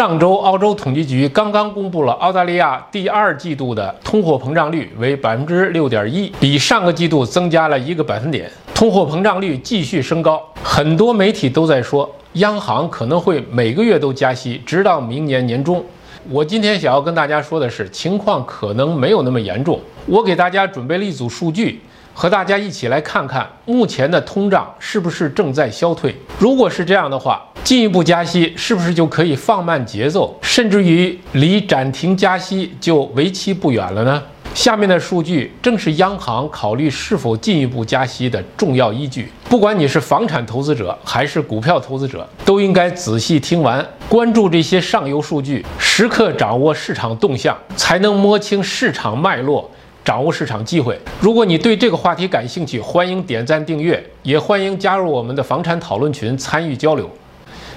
上周，澳洲统计局刚刚公布了澳大利亚第二季度的通货膨胀率为百分之六点一，比上个季度增加了一个百分点，通货膨胀率继续升高。很多媒体都在说，央行可能会每个月都加息，直到明年年中。我今天想要跟大家说的是，情况可能没有那么严重。我给大家准备了一组数据。和大家一起来看看目前的通胀是不是正在消退？如果是这样的话，进一步加息是不是就可以放慢节奏，甚至于离暂停加息就为期不远了呢？下面的数据正是央行考虑是否进一步加息的重要依据。不管你是房产投资者还是股票投资者，都应该仔细听完，关注这些上游数据，时刻掌握市场动向，才能摸清市场脉络。掌握市场机会。如果你对这个话题感兴趣，欢迎点赞订阅，也欢迎加入我们的房产讨论群参与交流。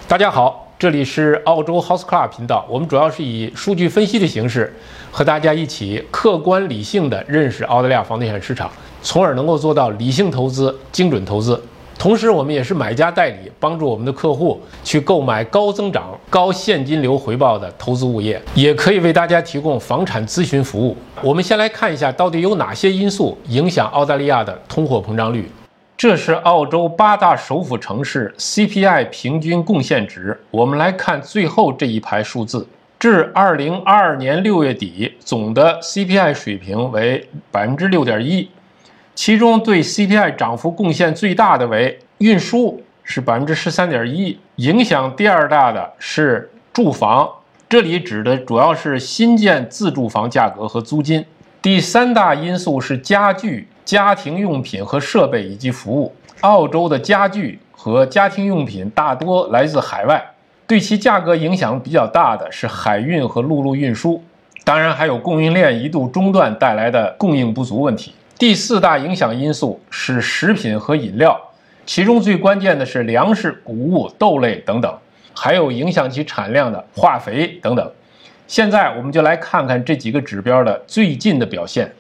大家好，这里是澳洲 House Club 频道，我们主要是以数据分析的形式，和大家一起客观理性的认识澳大利亚房地产市场，从而能够做到理性投资、精准投资。同时，我们也是买家代理，帮助我们的客户去购买高增长、高现金流回报的投资物业，也可以为大家提供房产咨询服务。我们先来看一下，到底有哪些因素影响澳大利亚的通货膨胀率？这是澳洲八大首府城市 CPI 平均贡献值。我们来看最后这一排数字，至二零二二年六月底，总的 CPI 水平为百分之六点一。其中对 CPI 涨幅贡献最大的为运输，是百分之十三点一；影响第二大的是住房，这里指的主要是新建自住房价格和租金。第三大因素是家具、家庭用品和设备以及服务。澳洲的家具和家庭用品大多来自海外，对其价格影响比较大的是海运和陆路运输，当然还有供应链一度中断带来的供应不足问题。第四大影响因素是食品和饮料，其中最关键的是粮食、谷物、豆类等等，还有影响其产量的化肥等等。现在我们就来看看这几个指标的最近的表现。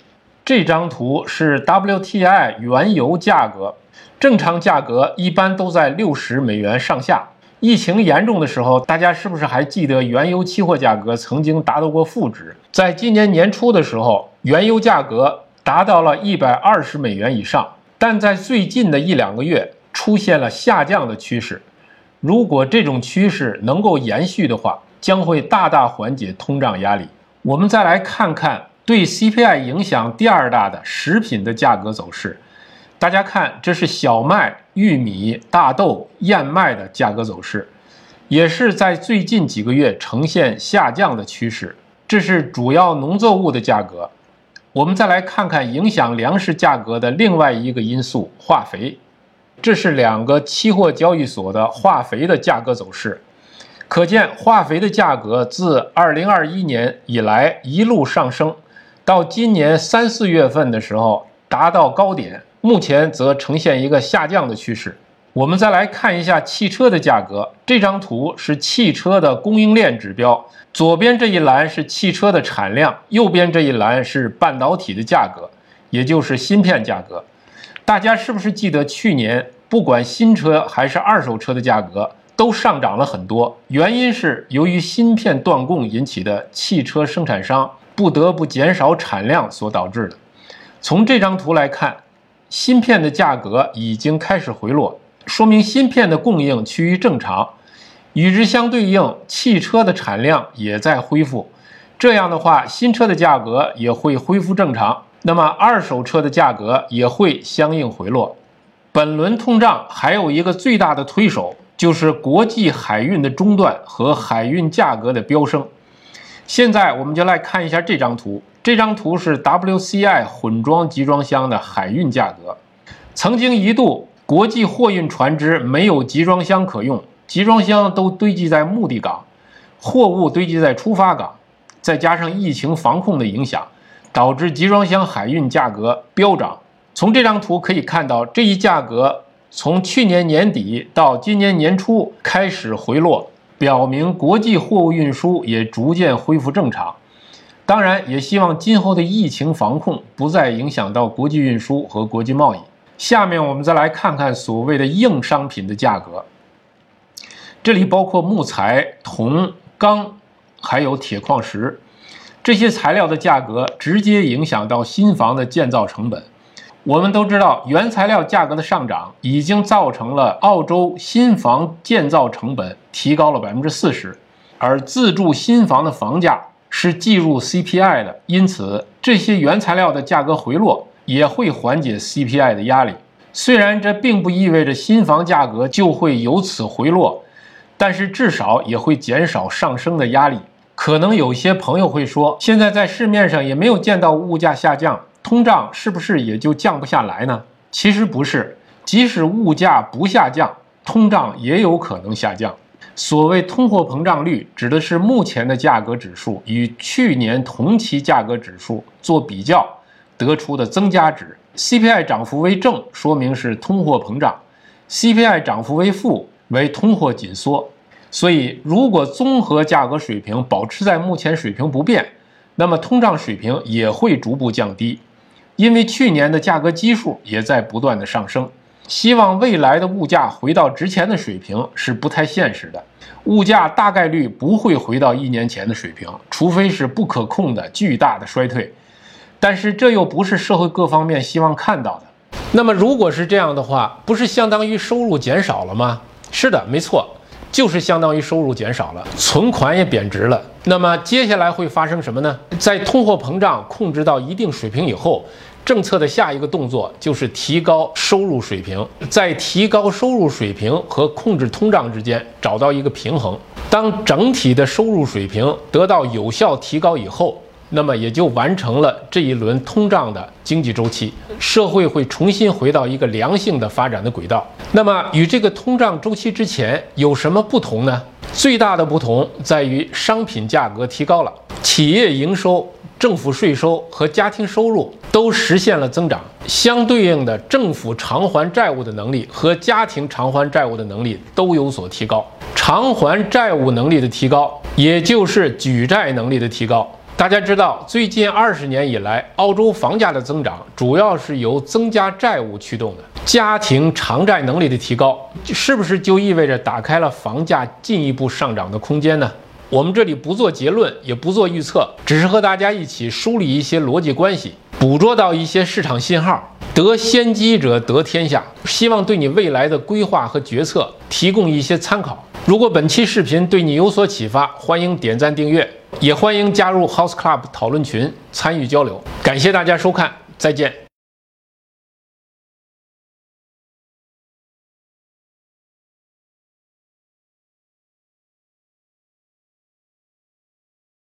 这张图是 WTI 原油价格，正常价格一般都在六十美元上下。疫情严重的时候，大家是不是还记得原油期货价格曾经达到过负值？在今年年初的时候，原油价格。达到了一百二十美元以上，但在最近的一两个月出现了下降的趋势。如果这种趋势能够延续的话，将会大大缓解通胀压力。我们再来看看对 CPI 影响第二大的食品的价格走势。大家看，这是小麦、玉米、大豆、燕麦的价格走势，也是在最近几个月呈现下降的趋势。这是主要农作物的价格。我们再来看看影响粮食价格的另外一个因素——化肥。这是两个期货交易所的化肥的价格走势，可见化肥的价格自2021年以来一路上升，到今年三四月份的时候达到高点，目前则呈现一个下降的趋势。我们再来看一下汽车的价格。这张图是汽车的供应链指标，左边这一栏是汽车的产量，右边这一栏是半导体的价格，也就是芯片价格。大家是不是记得去年不管新车还是二手车的价格都上涨了很多？原因是由于芯片断供引起的汽车生产商不得不减少产量所导致的。从这张图来看，芯片的价格已经开始回落。说明芯片的供应趋于正常，与之相对应，汽车的产量也在恢复。这样的话，新车的价格也会恢复正常，那么二手车的价格也会相应回落。本轮通胀还有一个最大的推手，就是国际海运的中断和海运价格的飙升。现在我们就来看一下这张图，这张图是 WCI 混装集装箱的海运价格，曾经一度。国际货运船只没有集装箱可用，集装箱都堆积在目的港，货物堆积在出发港，再加上疫情防控的影响，导致集装箱海运价格飙涨。从这张图可以看到，这一价格从去年年底到今年年初开始回落，表明国际货物运输也逐渐恢复正常。当然，也希望今后的疫情防控不再影响到国际运输和国际贸易。下面我们再来看看所谓的硬商品的价格，这里包括木材、铜、钢，还有铁矿石。这些材料的价格直接影响到新房的建造成本。我们都知道，原材料价格的上涨已经造成了澳洲新房建造成本提高了百分之四十，而自住新房的房价是计入 CPI 的，因此这些原材料的价格回落也会缓解 CPI 的压力。虽然这并不意味着新房价格就会由此回落，但是至少也会减少上升的压力。可能有些朋友会说，现在在市面上也没有见到物价下降，通胀是不是也就降不下来呢？其实不是，即使物价不下降，通胀也有可能下降。所谓通货膨胀率，指的是目前的价格指数与去年同期价格指数做比较得出的增加值。CPI 涨幅为正，说明是通货膨胀；CPI 涨幅为负，为通货紧缩。所以，如果综合价格水平保持在目前水平不变，那么通胀水平也会逐步降低。因为去年的价格基数也在不断的上升，希望未来的物价回到之前的水平是不太现实的。物价大概率不会回到一年前的水平，除非是不可控的巨大的衰退。但是这又不是社会各方面希望看到的。那么，如果是这样的话，不是相当于收入减少了吗？是的，没错。就是相当于收入减少了，存款也贬值了。那么接下来会发生什么呢？在通货膨胀控制到一定水平以后，政策的下一个动作就是提高收入水平，在提高收入水平和控制通胀之间找到一个平衡。当整体的收入水平得到有效提高以后。那么也就完成了这一轮通胀的经济周期，社会会重新回到一个良性的发展的轨道。那么与这个通胀周期之前有什么不同呢？最大的不同在于商品价格提高了，企业营收、政府税收和家庭收入都实现了增长，相对应的政府偿还债务的能力和家庭偿还债务的能力都有所提高。偿还债务能力的提高，也就是举债能力的提高。大家知道，最近二十年以来，澳洲房价的增长主要是由增加债务驱动的。家庭偿债能力的提高，是不是就意味着打开了房价进一步上涨的空间呢？我们这里不做结论，也不做预测，只是和大家一起梳理一些逻辑关系，捕捉到一些市场信号。得先机者得天下，希望对你未来的规划和决策提供一些参考。如果本期视频对你有所启发，欢迎点赞订阅。也欢迎加入 House Club 讨论群参与交流，感谢大家收看，再见。